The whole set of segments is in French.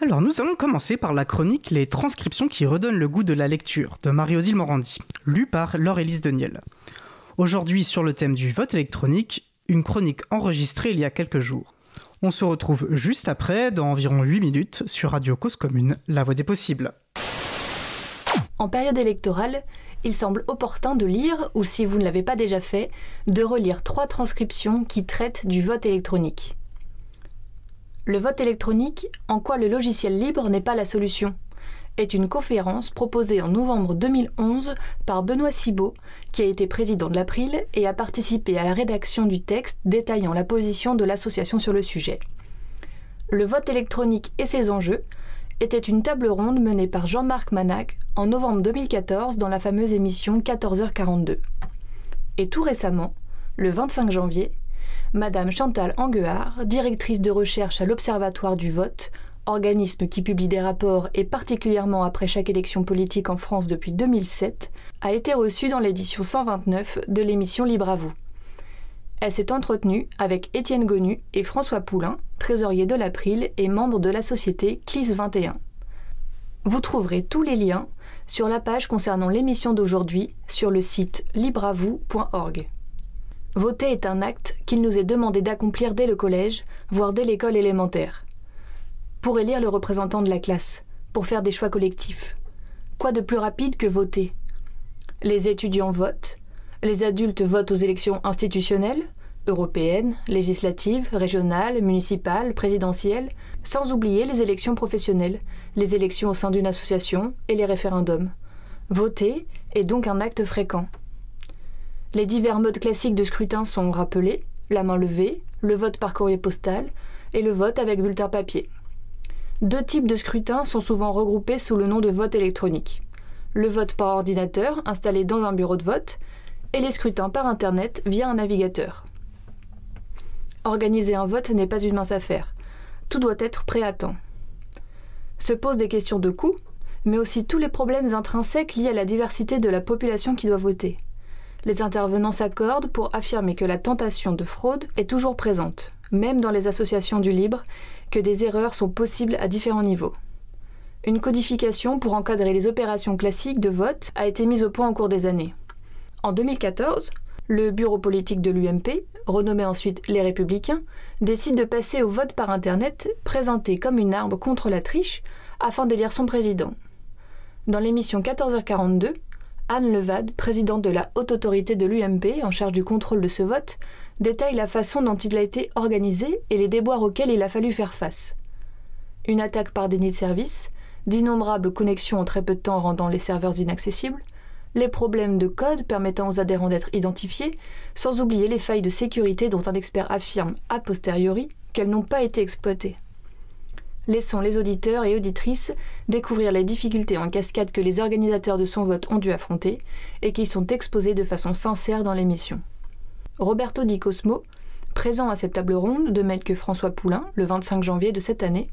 Alors nous allons commencer par la chronique Les transcriptions qui redonnent le goût de la lecture de Marie-Odile Morandi, lue par Laure-Élise Deniel. Aujourd'hui sur le thème du vote électronique, une chronique enregistrée il y a quelques jours. On se retrouve juste après, dans environ 8 minutes, sur Radio Cause Commune, la voix des possibles. En période électorale, il semble opportun de lire, ou si vous ne l'avez pas déjà fait, de relire trois transcriptions qui traitent du vote électronique. Le vote électronique, en quoi le logiciel libre n'est pas la solution est une conférence proposée en novembre 2011 par Benoît Cibot, qui a été président de l'April et a participé à la rédaction du texte détaillant la position de l'association sur le sujet. Le vote électronique et ses enjeux était une table ronde menée par Jean-Marc Manac en novembre 2014 dans la fameuse émission 14h42. Et tout récemment, le 25 janvier, Madame Chantal Anguard, directrice de recherche à l'Observatoire du vote, organisme qui publie des rapports et particulièrement après chaque élection politique en France depuis 2007, a été reçue dans l'édition 129 de l'émission Libre à vous. Elle s'est entretenue avec Étienne Gonu et François Poulain, trésorier de l'April et membre de la société CLIS 21. Vous trouverez tous les liens sur la page concernant l'émission d'aujourd'hui sur le site libreavou.org. Voter est un acte qu'il nous est demandé d'accomplir dès le collège, voire dès l'école élémentaire. Pour élire le représentant de la classe, pour faire des choix collectifs. Quoi de plus rapide que voter? Les étudiants votent, les adultes votent aux élections institutionnelles, européennes, législatives, régionales, municipales, présidentielles, sans oublier les élections professionnelles, les élections au sein d'une association et les référendums. Voter est donc un acte fréquent. Les divers modes classiques de scrutin sont rappelés, la main levée, le vote par courrier postal et le vote avec bulletin papier. Deux types de scrutins sont souvent regroupés sous le nom de vote électronique. Le vote par ordinateur installé dans un bureau de vote et les scrutins par Internet via un navigateur. Organiser un vote n'est pas une mince affaire. Tout doit être prêt à temps. Se posent des questions de coût, mais aussi tous les problèmes intrinsèques liés à la diversité de la population qui doit voter. Les intervenants s'accordent pour affirmer que la tentation de fraude est toujours présente, même dans les associations du libre, que des erreurs sont possibles à différents niveaux. Une codification pour encadrer les opérations classiques de vote a été mise au point au cours des années. En 2014, le bureau politique de l'UMP, renommé ensuite Les Républicains, décide de passer au vote par Internet, présenté comme une arme contre la triche, afin d'élire son président. Dans l'émission 14h42, Anne Levade, présidente de la haute autorité de l'UMP en charge du contrôle de ce vote, détaille la façon dont il a été organisé et les déboires auxquels il a fallu faire face. Une attaque par déni de service, d'innombrables connexions en très peu de temps rendant les serveurs inaccessibles, les problèmes de code permettant aux adhérents d'être identifiés, sans oublier les failles de sécurité dont un expert affirme a posteriori qu'elles n'ont pas été exploitées. Laissons les auditeurs et auditrices découvrir les difficultés en cascade que les organisateurs de son vote ont dû affronter et qui sont exposées de façon sincère dans l'émission. Roberto Di Cosmo, présent à cette table ronde, de même que François Poulain, le 25 janvier de cette année,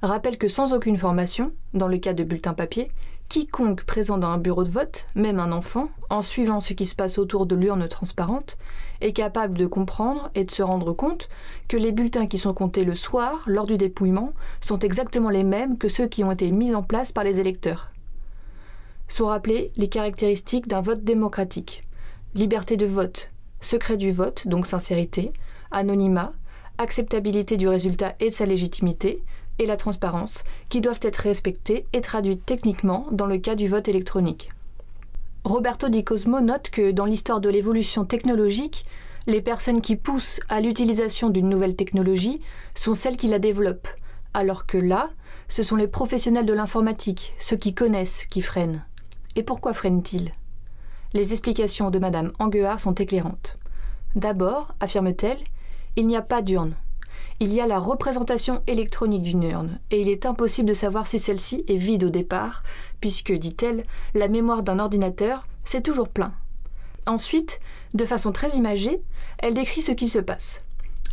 rappelle que sans aucune formation, dans le cas de bulletin papier, quiconque présent dans un bureau de vote, même un enfant, en suivant ce qui se passe autour de l'urne transparente, est capable de comprendre et de se rendre compte que les bulletins qui sont comptés le soir, lors du dépouillement, sont exactement les mêmes que ceux qui ont été mis en place par les électeurs. Sont rappelées les caractéristiques d'un vote démocratique. Liberté de vote, secret du vote, donc sincérité, anonymat, acceptabilité du résultat et de sa légitimité, et la transparence, qui doivent être respectées et traduites techniquement dans le cas du vote électronique. Roberto Di Cosmo note que dans l'histoire de l'évolution technologique, les personnes qui poussent à l'utilisation d'une nouvelle technologie sont celles qui la développent, alors que là, ce sont les professionnels de l'informatique, ceux qui connaissent, qui freinent. Et pourquoi freinent-ils? Les explications de Madame Anguard sont éclairantes. D'abord, affirme-t-elle, il n'y a pas d'urne il y a la représentation électronique d'une urne, et il est impossible de savoir si celle-ci est vide au départ, puisque, dit-elle, la mémoire d'un ordinateur, c'est toujours plein. Ensuite, de façon très imagée, elle décrit ce qui se passe.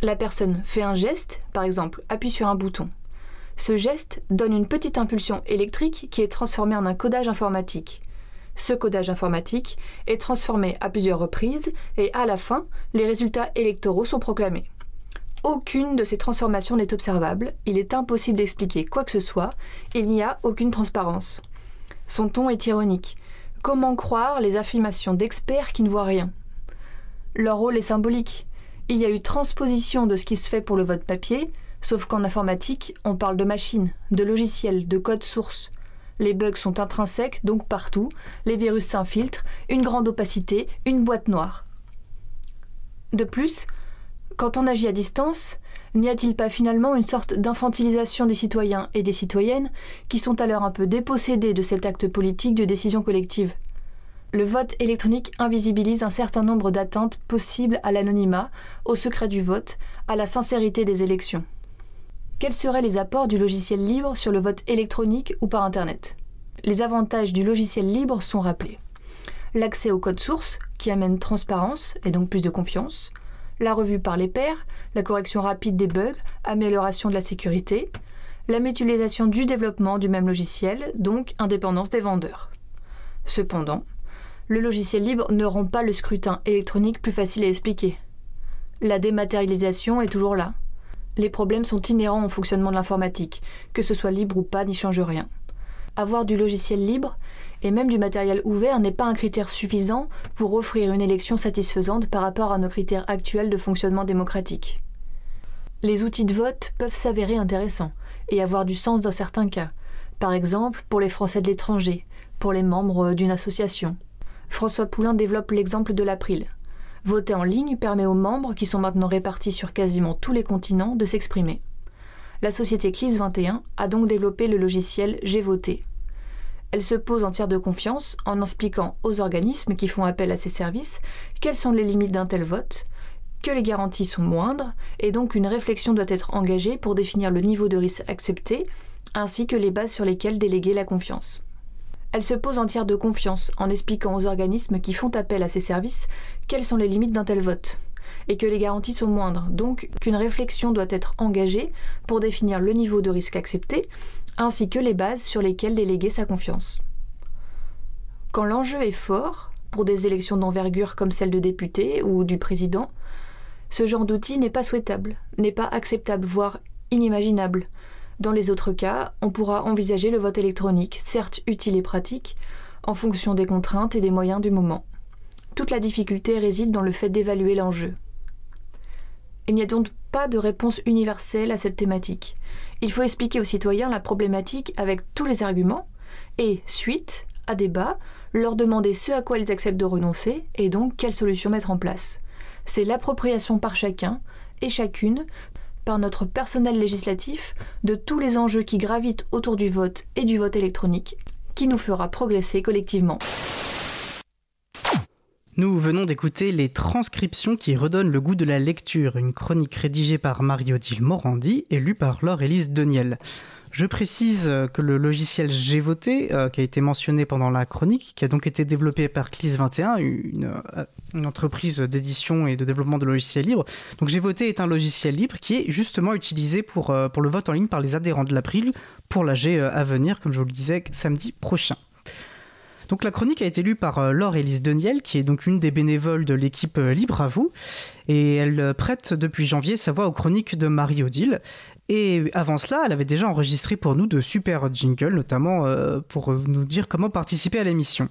La personne fait un geste, par exemple appuie sur un bouton. Ce geste donne une petite impulsion électrique qui est transformée en un codage informatique. Ce codage informatique est transformé à plusieurs reprises et à la fin, les résultats électoraux sont proclamés. Aucune de ces transformations n'est observable, il est impossible d'expliquer quoi que ce soit, il n'y a aucune transparence. Son ton est ironique. Comment croire les affirmations d'experts qui ne voient rien? Leur rôle est symbolique. Il y a eu transposition de ce qui se fait pour le vote papier, sauf qu'en informatique, on parle de machines, de logiciels, de code source. Les bugs sont intrinsèques, donc partout, les virus s'infiltrent, une grande opacité, une boîte noire. De plus, quand on agit à distance, n'y a-t-il pas finalement une sorte d'infantilisation des citoyens et des citoyennes qui sont alors un peu dépossédés de cet acte politique de décision collective? Le vote électronique invisibilise un certain nombre d'atteintes possibles à l'anonymat, au secret du vote, à la sincérité des élections. Quels seraient les apports du logiciel libre sur le vote électronique ou par Internet? Les avantages du logiciel libre sont rappelés. L'accès au code source, qui amène transparence et donc plus de confiance, la revue par les pairs, la correction rapide des bugs, amélioration de la sécurité, la mutualisation du développement du même logiciel, donc indépendance des vendeurs. Cependant, le logiciel libre ne rend pas le scrutin électronique plus facile à expliquer. La dématérialisation est toujours là. Les problèmes sont inhérents au fonctionnement de l'informatique, que ce soit libre ou pas n'y change rien. Avoir du logiciel libre, et même du matériel ouvert n'est pas un critère suffisant pour offrir une élection satisfaisante par rapport à nos critères actuels de fonctionnement démocratique. Les outils de vote peuvent s'avérer intéressants et avoir du sens dans certains cas, par exemple pour les Français de l'étranger, pour les membres d'une association. François Poulain développe l'exemple de l'April. Voter en ligne permet aux membres, qui sont maintenant répartis sur quasiment tous les continents, de s'exprimer. La société CLIS 21 a donc développé le logiciel J'ai voté, elle se pose en tiers de confiance en expliquant aux organismes qui font appel à ses services quelles sont les limites d'un tel vote, que les garanties sont moindres, et donc une réflexion doit être engagée pour définir le niveau de risque accepté, ainsi que les bases sur lesquelles déléguer la confiance. Elle se pose en tiers de confiance en expliquant aux organismes qui font appel à ses services quelles sont les limites d'un tel vote, et que les garanties sont moindres, donc qu'une réflexion doit être engagée pour définir le niveau de risque accepté, ainsi que les bases sur lesquelles déléguer sa confiance. Quand l'enjeu est fort, pour des élections d'envergure comme celle de député ou du président, ce genre d'outil n'est pas souhaitable, n'est pas acceptable, voire inimaginable. Dans les autres cas, on pourra envisager le vote électronique, certes utile et pratique, en fonction des contraintes et des moyens du moment. Toute la difficulté réside dans le fait d'évaluer l'enjeu. Il n'y a donc pas de réponse universelle à cette thématique. Il faut expliquer aux citoyens la problématique avec tous les arguments et, suite à débat, leur demander ce à quoi ils acceptent de renoncer et donc quelles solutions mettre en place. C'est l'appropriation par chacun et chacune, par notre personnel législatif, de tous les enjeux qui gravitent autour du vote et du vote électronique, qui nous fera progresser collectivement. Nous venons d'écouter les transcriptions qui redonnent le goût de la lecture, une chronique rédigée par Marie-Odile Morandi et lue par Laure-Élise Deniel. Je précise que le logiciel J'ai euh, qui a été mentionné pendant la chronique, qui a donc été développé par CLIS21, une, euh, une entreprise d'édition et de développement de logiciels libres. Donc J'ai est un logiciel libre qui est justement utilisé pour, euh, pour le vote en ligne par les adhérents de l'April pour l'AG à venir, comme je vous le disais, samedi prochain. Donc la chronique a été lue par euh, Laure Élise Deniel, qui est donc une des bénévoles de l'équipe euh, Libre à vous, et elle euh, prête depuis janvier sa voix aux chroniques de Marie-Odile. Et avant cela, elle avait déjà enregistré pour nous de super jingles, notamment pour nous dire comment participer à l'émission.